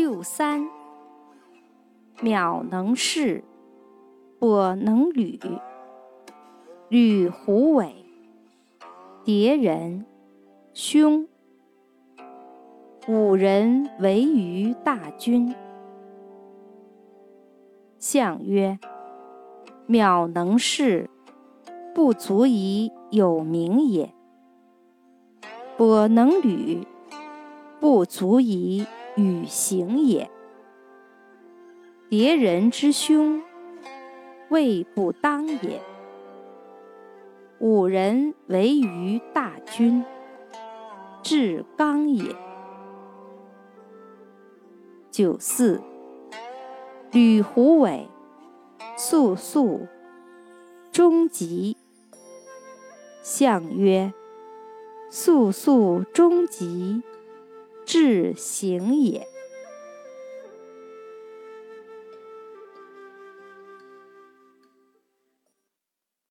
六三，邈能视，跛能履，履虎尾，迭人，凶。五人围于大军。相曰：邈能视，不足以有名也；跛能履，不足以与行也。迭人之凶，未不当也。五人为于大军，至刚也。九四，履虎尾，肃肃，终吉。相曰：肃肃，终吉，至行也。